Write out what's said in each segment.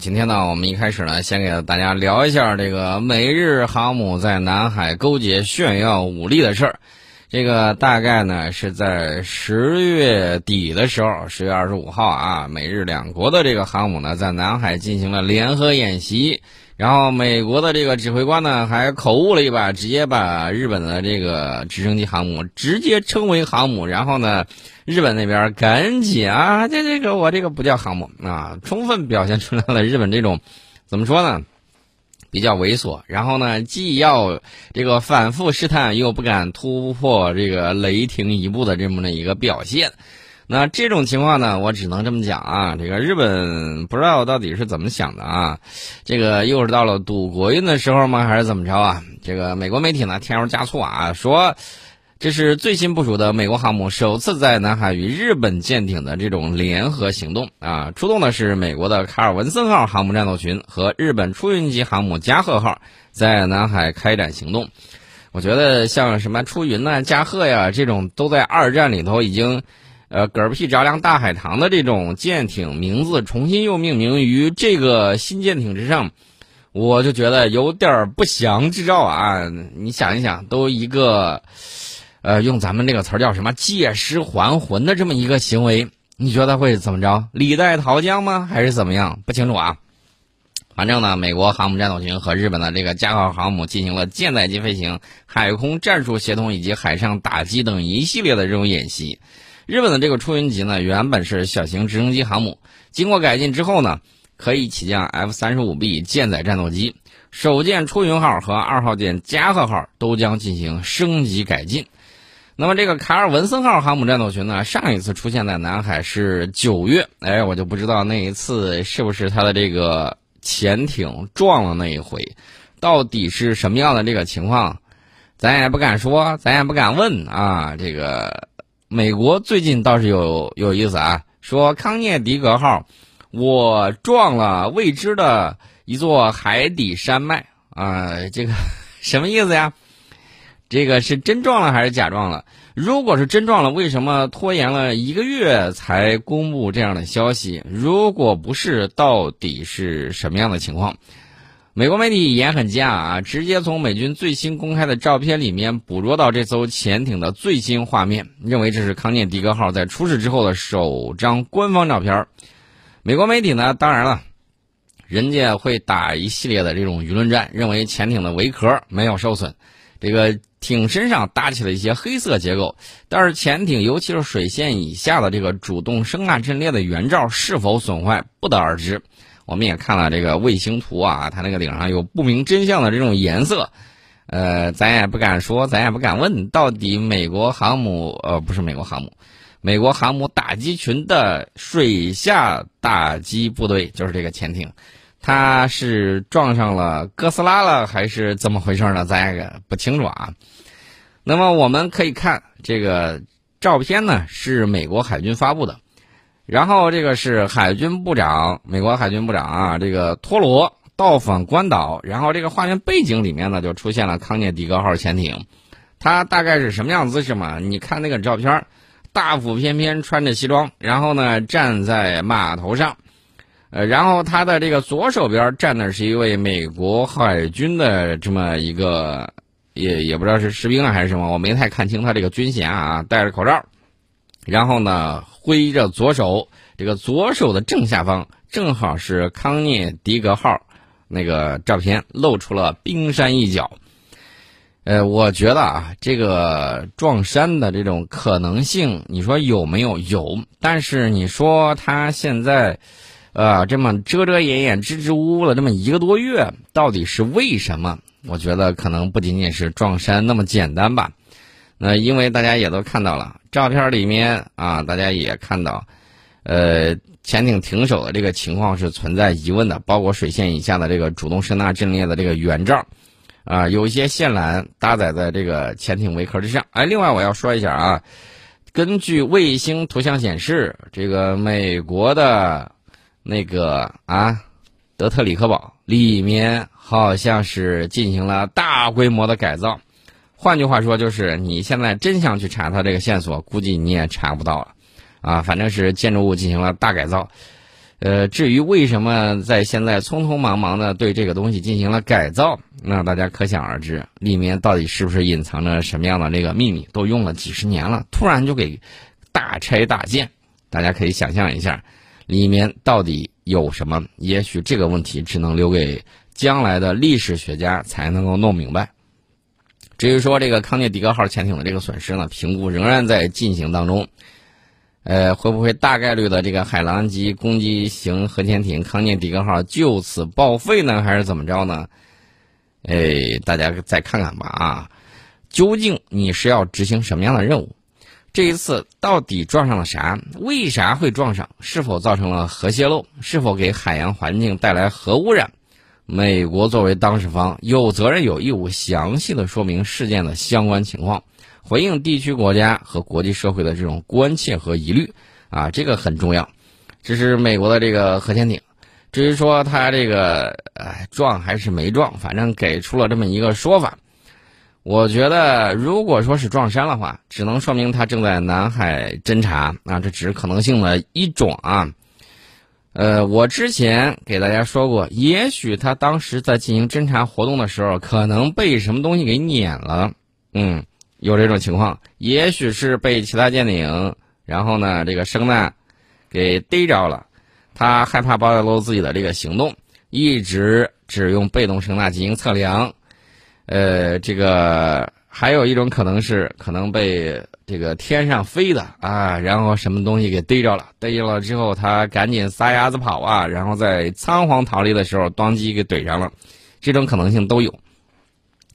今天呢，我们一开始呢，先给大家聊一下这个美日航母在南海勾结炫耀武力的事儿。这个大概呢是在十月底的时候，十月二十五号啊，美日两国的这个航母呢在南海进行了联合演习。然后美国的这个指挥官呢还口误了一把，直接把日本的这个直升机航母直接称为航母。然后呢，日本那边赶紧啊，这这个我这个不叫航母啊，充分表现出来了日本这种怎么说呢，比较猥琐。然后呢，既要这个反复试探，又不敢突破这个雷霆一步的这么的一个表现。那这种情况呢，我只能这么讲啊，这个日本不知道到底是怎么想的啊，这个又是到了赌国运的时候吗，还是怎么着啊？这个美国媒体呢添油加醋啊，说这是最新部署的美国航母首次在南海与日本舰艇的这种联合行动啊，出动的是美国的卡尔文森号航母战斗群和日本出云级航母加贺号在南海开展行动。我觉得像什么出云呐、加贺呀这种，都在二战里头已经。呃，嗝屁着凉大海棠的这种舰艇名字重新又命名于这个新舰艇之上，我就觉得有点不祥之兆啊！你想一想，都一个，呃，用咱们这个词儿叫什么“借尸还魂”的这么一个行为，你觉得会怎么着？李代桃僵吗？还是怎么样？不清楚啊。反正呢，美国航母战斗群和日本的这个加号航母进行了舰载机飞行、海空战术协同以及海上打击等一系列的这种演习。日本的这个出云级呢，原本是小型直升机航母，经过改进之后呢，可以起降 F 三十五 B 舰载战斗机。首舰出云号和二号舰加贺号都将进行升级改进。那么这个卡尔文森号航母战斗群呢，上一次出现在南海是九月，哎，我就不知道那一次是不是它的这个潜艇撞了那一回，到底是什么样的这个情况，咱也不敢说，咱也不敢问啊，这个。美国最近倒是有有意思啊，说康涅狄格号，我撞了未知的一座海底山脉啊，这个 什么意思呀？这个是真撞了还是假撞了？如果是真撞了，为什么拖延了一个月才公布这样的消息？如果不是，到底是什么样的情况？美国媒体也很惊讶啊，直接从美军最新公开的照片里面捕捉到这艘潜艇的最新画面，认为这是康涅狄格号在出事之后的首张官方照片。美国媒体呢，当然了，人家会打一系列的这种舆论战，认为潜艇的尾壳没有受损，这个艇身上搭起了一些黑色结构，但是潜艇尤其是水线以下的这个主动声呐阵列的原罩是否损坏，不得而知。我们也看了这个卫星图啊，它那个顶上有不明真相的这种颜色，呃，咱也不敢说，咱也不敢问，到底美国航母呃不是美国航母，美国航母打击群的水下打击部队就是这个潜艇，它是撞上了哥斯拉了还是怎么回事呢？咱也不清楚啊。那么我们可以看这个照片呢，是美国海军发布的。然后这个是海军部长，美国海军部长啊，这个托罗到访关岛，然后这个画面背景里面呢就出现了康涅狄格号潜艇，它大概是什么样姿势嘛？你看那个照片，大腹翩翩穿着西装，然后呢站在码头上，呃，然后他的这个左手边站的是一位美国海军的这么一个，也也不知道是士兵啊还是什么，我没太看清他这个军衔啊，戴着口罩，然后呢。挥着左手，这个左手的正下方正好是康涅狄格号那个照片，露出了冰山一角。呃，我觉得啊，这个撞山的这种可能性，你说有没有？有。但是你说他现在，呃，这么遮遮掩掩、支支吾吾了这么一个多月，到底是为什么？我觉得可能不仅仅是撞山那么简单吧。那因为大家也都看到了。照片里面啊，大家也看到，呃，潜艇停手的这个情况是存在疑问的，包括水线以下的这个主动声呐阵列的这个原罩，啊，有一些线缆搭载在这个潜艇尾壳之上。哎，另外我要说一下啊，根据卫星图像显示，这个美国的那个啊，德特里克堡里面好像是进行了大规模的改造。换句话说，就是你现在真想去查它这个线索，估计你也查不到了，啊，反正是建筑物进行了大改造，呃，至于为什么在现在匆匆忙忙的对这个东西进行了改造，那大家可想而知，里面到底是不是隐藏着什么样的这个秘密？都用了几十年了，突然就给大拆大建，大家可以想象一下，里面到底有什么？也许这个问题只能留给将来的历史学家才能够弄明白。至于说这个康涅狄格号潜艇的这个损失呢，评估仍然在进行当中。呃，会不会大概率的这个海狼级攻击型核潜艇康涅狄格号就此报废呢，还是怎么着呢？哎，大家再看看吧啊！究竟你是要执行什么样的任务？这一次到底撞上了啥？为啥会撞上？是否造成了核泄漏？是否给海洋环境带来核污染？美国作为当事方，有责任有义务详细的说明事件的相关情况。回应地区国家和国际社会的这种关切和疑虑，啊，这个很重要。这是美国的这个核潜艇。至于说它这个呃撞还是没撞，反正给出了这么一个说法。我觉得，如果说是撞山的话，只能说明它正在南海侦察，啊，这只是可能性的一种啊。呃，我之前给大家说过，也许他当时在进行侦查活动的时候，可能被什么东西给碾了，嗯。有这种情况，也许是被其他舰艇，然后呢，这个声呐给逮着了，他害怕暴露自己的这个行动，一直只用被动声呐进行测量。呃，这个还有一种可能是可能被这个天上飞的啊，然后什么东西给逮着了，逮着了之后他赶紧撒丫子跑啊，然后在仓皇逃离的时候当机给怼上了，这种可能性都有。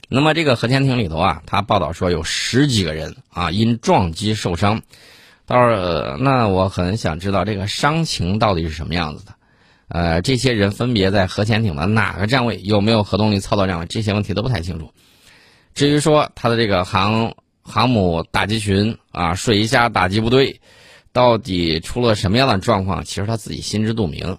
那么这个核潜艇里头啊，他报道说有十几个人啊因撞击受伤，到时候那我很想知道这个伤情到底是什么样子的，呃，这些人分别在核潜艇的哪个站位，有没有核动力操作站位，这些问题都不太清楚。至于说他的这个航航母打击群啊，水下打击部队到底出了什么样的状况，其实他自己心知肚明。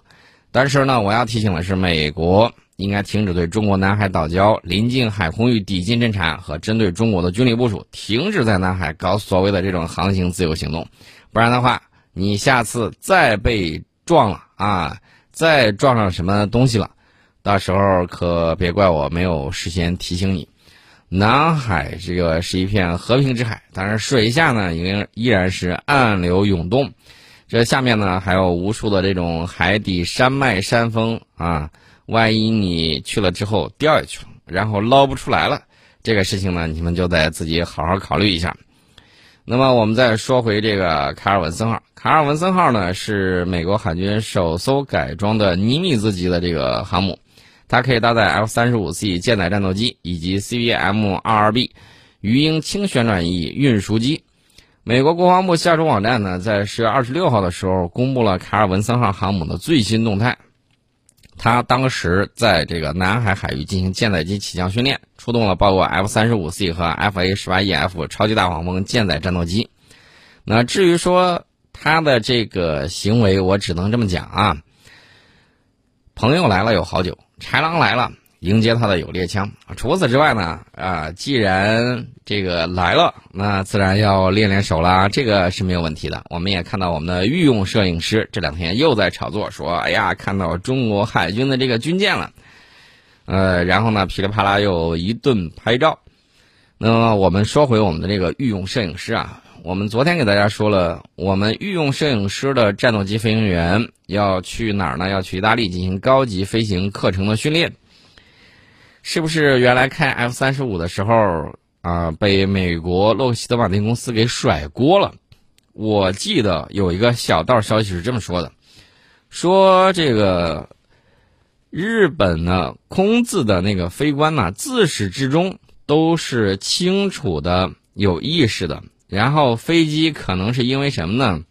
但是呢，我要提醒的是，美国。应该停止对中国南海岛礁临近海空域抵近侦察和针对中国的军力部署，停止在南海搞所谓的这种航行自由行动，不然的话，你下次再被撞了啊，再撞上什么东西了，到时候可别怪我没有事先提醒你。南海这个是一片和平之海，但是水下呢，已经依然是暗流涌动，这下面呢还有无数的这种海底山脉山峰啊。万一你去了之后掉下去了，然后捞不出来了，这个事情呢，你们就得自己好好考虑一下。那么我们再说回这个卡尔文森号，卡尔文森号呢是美国海军首艘改装的尼米兹级的这个航母，它可以搭载 F 三十五 C 舰载战斗机以及 CVM 二二 B 鱼鹰轻旋转翼运输机。美国国防部下属网站呢，在十月二十六号的时候公布了卡尔文森号航母的最新动态。他当时在这个南海海域进行舰载机起降训练，出动了包括 F 三十五 C 和 FA 十八 EF 超级大黄蜂舰载战斗机。那至于说他的这个行为，我只能这么讲啊：朋友来了有好酒，豺狼来了。迎接他的有猎枪。除此之外呢，啊，既然这个来了，那自然要练练手啦，这个是没有问题的。我们也看到我们的御用摄影师这两天又在炒作，说，哎呀，看到中国海军的这个军舰了，呃，然后呢，噼里啪啦又一顿拍照。那么我们说回我们的这个御用摄影师啊，我们昨天给大家说了，我们御用摄影师的战斗机飞行员要去哪儿呢？要去意大利进行高级飞行课程的训练。是不是原来开 F 三十五的时候啊，被美国洛克希德马丁公司给甩锅了？我记得有一个小道消息是这么说的：说这个日本呢空自的那个飞官呢，自始至终都是清楚的、有意识的。然后飞机可能是因为什么呢？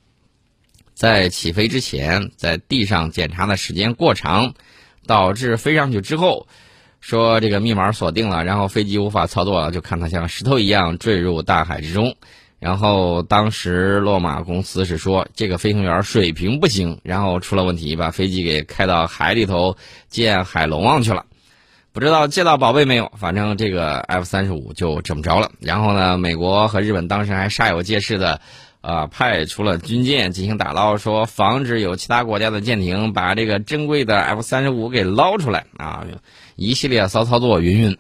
在起飞之前，在地上检查的时间过长，导致飞上去之后。说这个密码锁定了，然后飞机无法操作了，就看它像石头一样坠入大海之中。然后当时洛马公司是说这个飞行员水平不行，然后出了问题，把飞机给开到海里头见海龙王去了。不知道借到宝贝没有？反正这个 F 三十五就这么着了。然后呢，美国和日本当时还煞有介事的，啊，派出了军舰进行打捞，说防止有其他国家的舰艇把这个珍贵的 F 三十五给捞出来啊，一系列骚操作云云，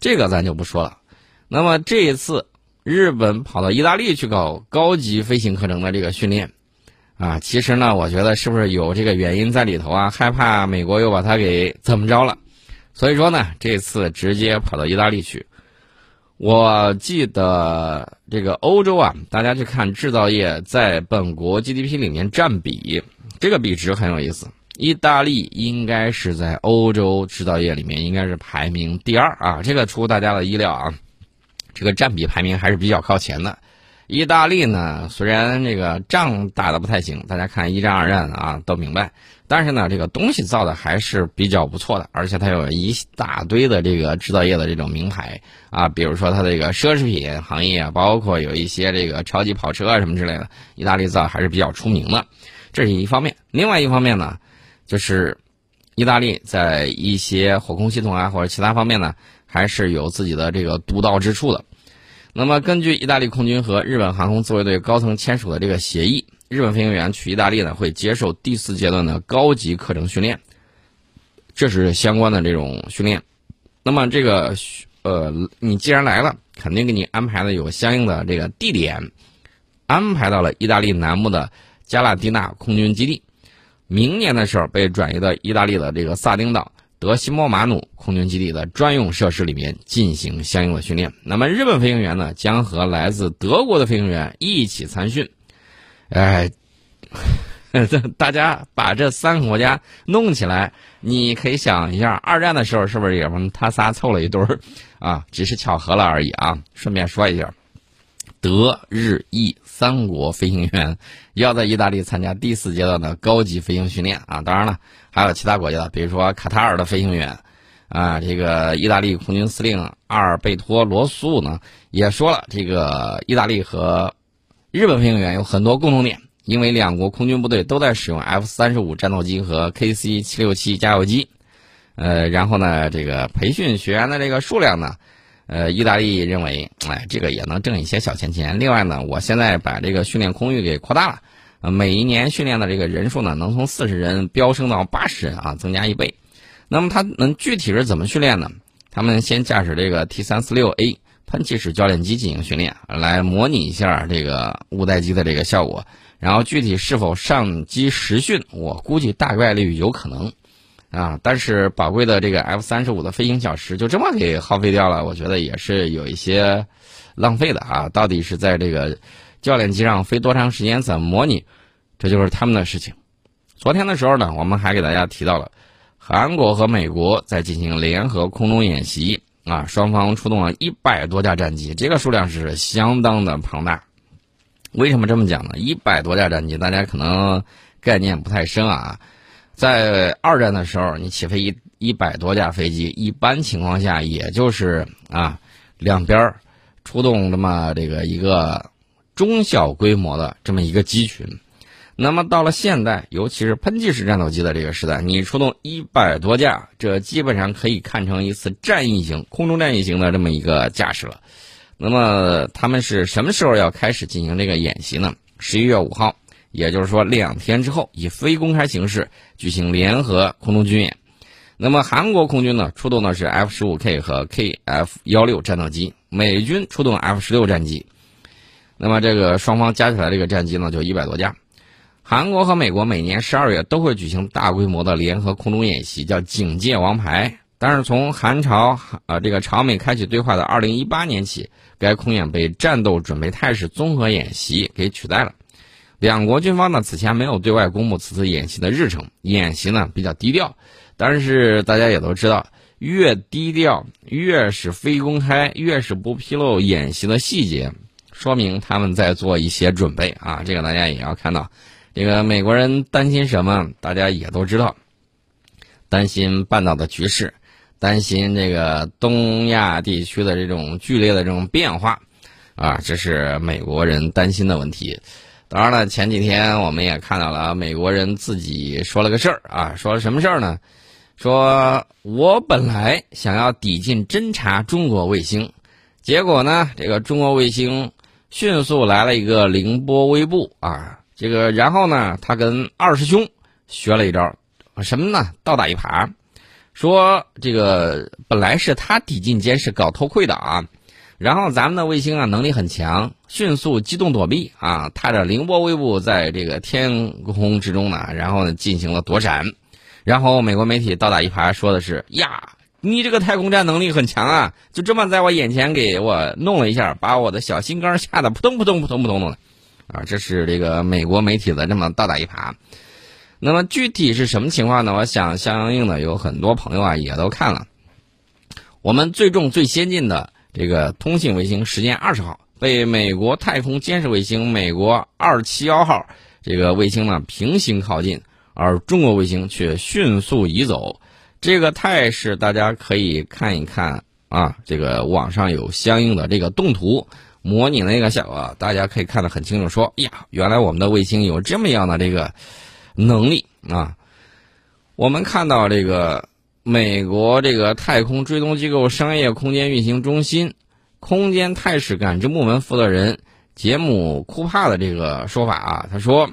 这个咱就不说了。那么这一次，日本跑到意大利去搞高级飞行课程的这个训练，啊，其实呢，我觉得是不是有这个原因在里头啊？害怕美国又把它给怎么着了？所以说呢，这次直接跑到意大利去。我记得这个欧洲啊，大家去看制造业在本国 GDP 里面占比，这个比值很有意思。意大利应该是在欧洲制造业里面应该是排名第二啊，这个出大家的意料啊，这个占比排名还是比较靠前的。意大利呢，虽然这个仗打的不太行，大家看一战、二战啊都明白。但是呢，这个东西造的还是比较不错的，而且它有一大堆的这个制造业的这种名牌啊，比如说它的这个奢侈品行业啊，包括有一些这个超级跑车啊什么之类的，意大利造还是比较出名的。这是一方面，另外一方面呢，就是意大利在一些火控系统啊或者其他方面呢，还是有自己的这个独到之处的。那么，根据意大利空军和日本航空自卫队高层签署的这个协议，日本飞行员去意大利呢，会接受第四阶段的高级课程训练，这是相关的这种训练。那么，这个呃，你既然来了，肯定给你安排的有相应的这个地点，安排到了意大利南部的加拉蒂纳空军基地。明年的时候，被转移到意大利的这个萨丁岛。德西莫马努空军基地的专用设施里面进行相应的训练。那么日本飞行员呢，将和来自德国的飞行员一起参训。哎，大家把这三个国家弄起来，你可以想一下，二战的时候是不是也他仨凑了一堆儿啊？只是巧合了而已啊。顺便说一下。德日意三国飞行员要在意大利参加第四阶段的高级飞行训练啊！当然了，还有其他国家，比如说卡塔尔的飞行员啊，这个意大利空军司令阿尔贝托罗素呢也说了，这个意大利和日本飞行员有很多共同点，因为两国空军部队都在使用 F 三十五战斗机和 KC 七六七加油机，呃，然后呢，这个培训学员的这个数量呢。呃，意大利认为，哎，这个也能挣一些小钱钱。另外呢，我现在把这个训练空域给扩大了，呃，每一年训练的这个人数呢，能从四十人飙升到八十人啊，增加一倍。那么他们具体是怎么训练呢？他们先驾驶这个 T 三四六 A 喷气式教练机进行训练，来模拟一下这个五代机的这个效果。然后具体是否上机实训，我估计大概率有可能。啊，但是宝贵的这个 F 三十五的飞行小时就这么给耗费掉了，我觉得也是有一些浪费的啊。到底是在这个教练机上飞多长时间，怎么模拟，这就是他们的事情。昨天的时候呢，我们还给大家提到了韩国和美国在进行联合空中演习啊，双方出动了一百多架战机，这个数量是相当的庞大。为什么这么讲呢？一百多架战机，大家可能概念不太深啊。在二战的时候，你起飞一一百多架飞机，一般情况下也就是啊，两边出动这么这个一个中小规模的这么一个机群。那么到了现代，尤其是喷气式战斗机的这个时代，你出动一百多架，这基本上可以看成一次战役型、空中战役型的这么一个架势了。那么他们是什么时候要开始进行这个演习呢？十一月五号。也就是说，两天之后以非公开形式举行联合空中军演。那么，韩国空军呢出动的是 F 十五 K 和 KF 幺六战斗机，美军出动 F 十六战机。那么，这个双方加起来这个战机呢就一百多架。韩国和美国每年十二月都会举行大规模的联合空中演习，叫“警戒王牌”。但是从韩朝啊这个朝美开启对话的二零一八年起，该空演被战斗准备态势综合演习给取代了。两国军方呢此前没有对外公布此次演习的日程，演习呢比较低调。但是大家也都知道，越低调越是非公开，越是不披露演习的细节，说明他们在做一些准备啊。这个大家也要看到，这个美国人担心什么，大家也都知道，担心半岛的局势，担心这个东亚地区的这种剧烈的这种变化，啊，这是美国人担心的问题。当然了，前几天我们也看到了美国人自己说了个事儿啊，说什么事儿呢？说我本来想要抵近侦察中国卫星，结果呢，这个中国卫星迅速来了一个凌波微步啊，这个然后呢，他跟二师兄学了一招，什么呢？倒打一耙，说这个本来是他抵近监视搞偷窥的啊，然后咱们的卫星啊能力很强，迅速机动躲避啊，踏着凌波微步在这个天空之中呢，然后呢进行了躲闪，然后美国媒体倒打一耙说的是呀。你这个太空站能力很强啊！就这么在我眼前给我弄了一下，把我的小心肝吓得扑通扑通扑通扑通的，啊！这是这个美国媒体的这么倒打一耙。那么具体是什么情况呢？我想相应的有很多朋友啊也都看了。我们最重最先进的这个通信卫星，时间二十号被美国太空监视卫星美国二七幺号这个卫星呢平行靠近，而中国卫星却迅速移走。这个态势大家可以看一看啊，这个网上有相应的这个动图模拟那个效果，大家可以看得很清楚。说呀，原来我们的卫星有这么样的这个能力啊！我们看到这个美国这个太空追踪机构商业空间运行中心空间态势感知部门负责人杰姆库帕的这个说法啊，他说，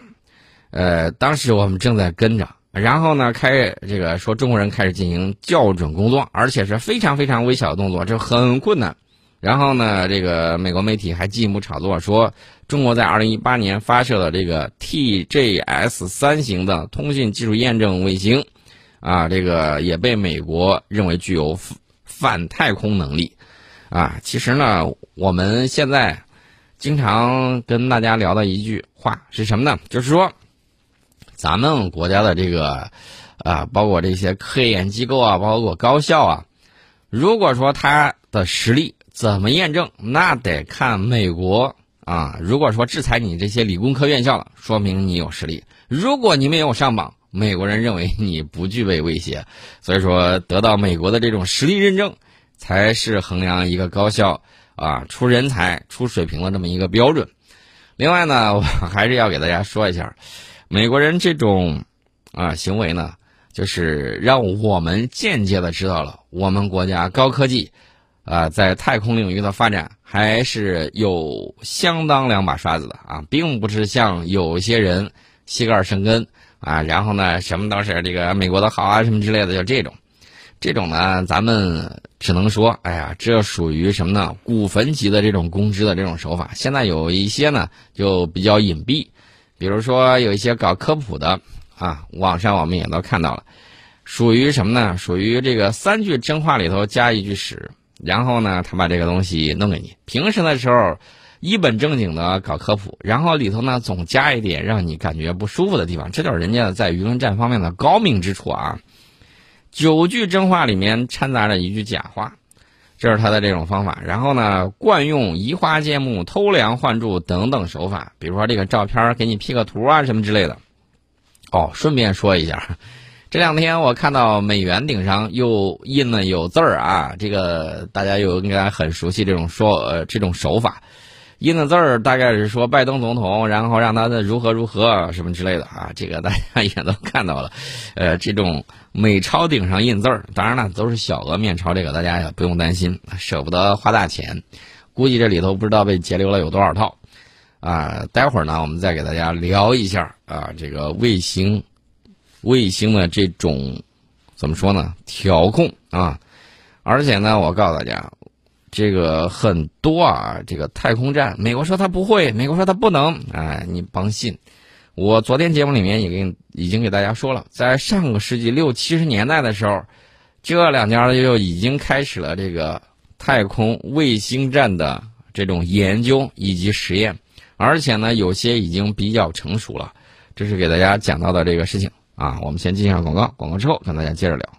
呃，当时我们正在跟着。然后呢，开这个说中国人开始进行校准工作，而且是非常非常微小的动作，这很困难。然后呢，这个美国媒体还进一步炒作说，中国在2018年发射了这个 TJS 三型的通信技术验证卫星，啊，这个也被美国认为具有反太空能力。啊，其实呢，我们现在经常跟大家聊的一句话是什么呢？就是说。咱们国家的这个，啊，包括这些科研机构啊，包括高校啊，如果说他的实力怎么验证，那得看美国啊。如果说制裁你这些理工科院校了，说明你有实力；如果你没有上榜，美国人认为你不具备威胁。所以说，得到美国的这种实力认证，才是衡量一个高校啊出人才、出水平的这么一个标准。另外呢，我还是要给大家说一下。美国人这种啊行为呢，就是让我们间接的知道了我们国家高科技啊在太空领域的发展还是有相当两把刷子的啊，并不是像有些人膝盖生根啊，然后呢什么都是这个美国的好啊什么之类的，就这种，这种呢咱们只能说，哎呀，这属于什么呢？古坟级的这种公知的这种手法，现在有一些呢就比较隐蔽。比如说有一些搞科普的啊，网上我们也都看到了，属于什么呢？属于这个三句真话里头加一句屎，然后呢，他把这个东西弄给你。平时的时候一本正经的搞科普，然后里头呢总加一点让你感觉不舒服的地方，这就是人家在舆论战方面的高明之处啊。九句真话里面掺杂着一句假话。这是他的这种方法，然后呢，惯用移花接木、偷梁换柱等等手法，比如说这个照片给你 P 个图啊什么之类的。哦，顺便说一下，这两天我看到美元顶上又印了有字儿啊，这个大家又应该很熟悉这种说呃这种手法。印的字儿大概是说拜登总统，然后让他的如何如何什么之类的啊，这个大家也都看到了。呃，这种美钞顶上印字儿，当然了，都是小额面钞，这个大家也不用担心，舍不得花大钱。估计这里头不知道被截留了有多少套。啊，待会儿呢，我们再给大家聊一下啊，这个卫星，卫星的这种怎么说呢？调控啊，而且呢，我告诉大家。这个很多啊，这个太空站，美国说他不会，美国说他不能，哎，你甭信。我昨天节目里面也给已经给大家说了，在上个世纪六七十年代的时候，这两家就已经开始了这个太空卫星站的这种研究以及实验，而且呢，有些已经比较成熟了。这是给大家讲到的这个事情啊。我们先进一下广告，广告之后跟大家接着聊。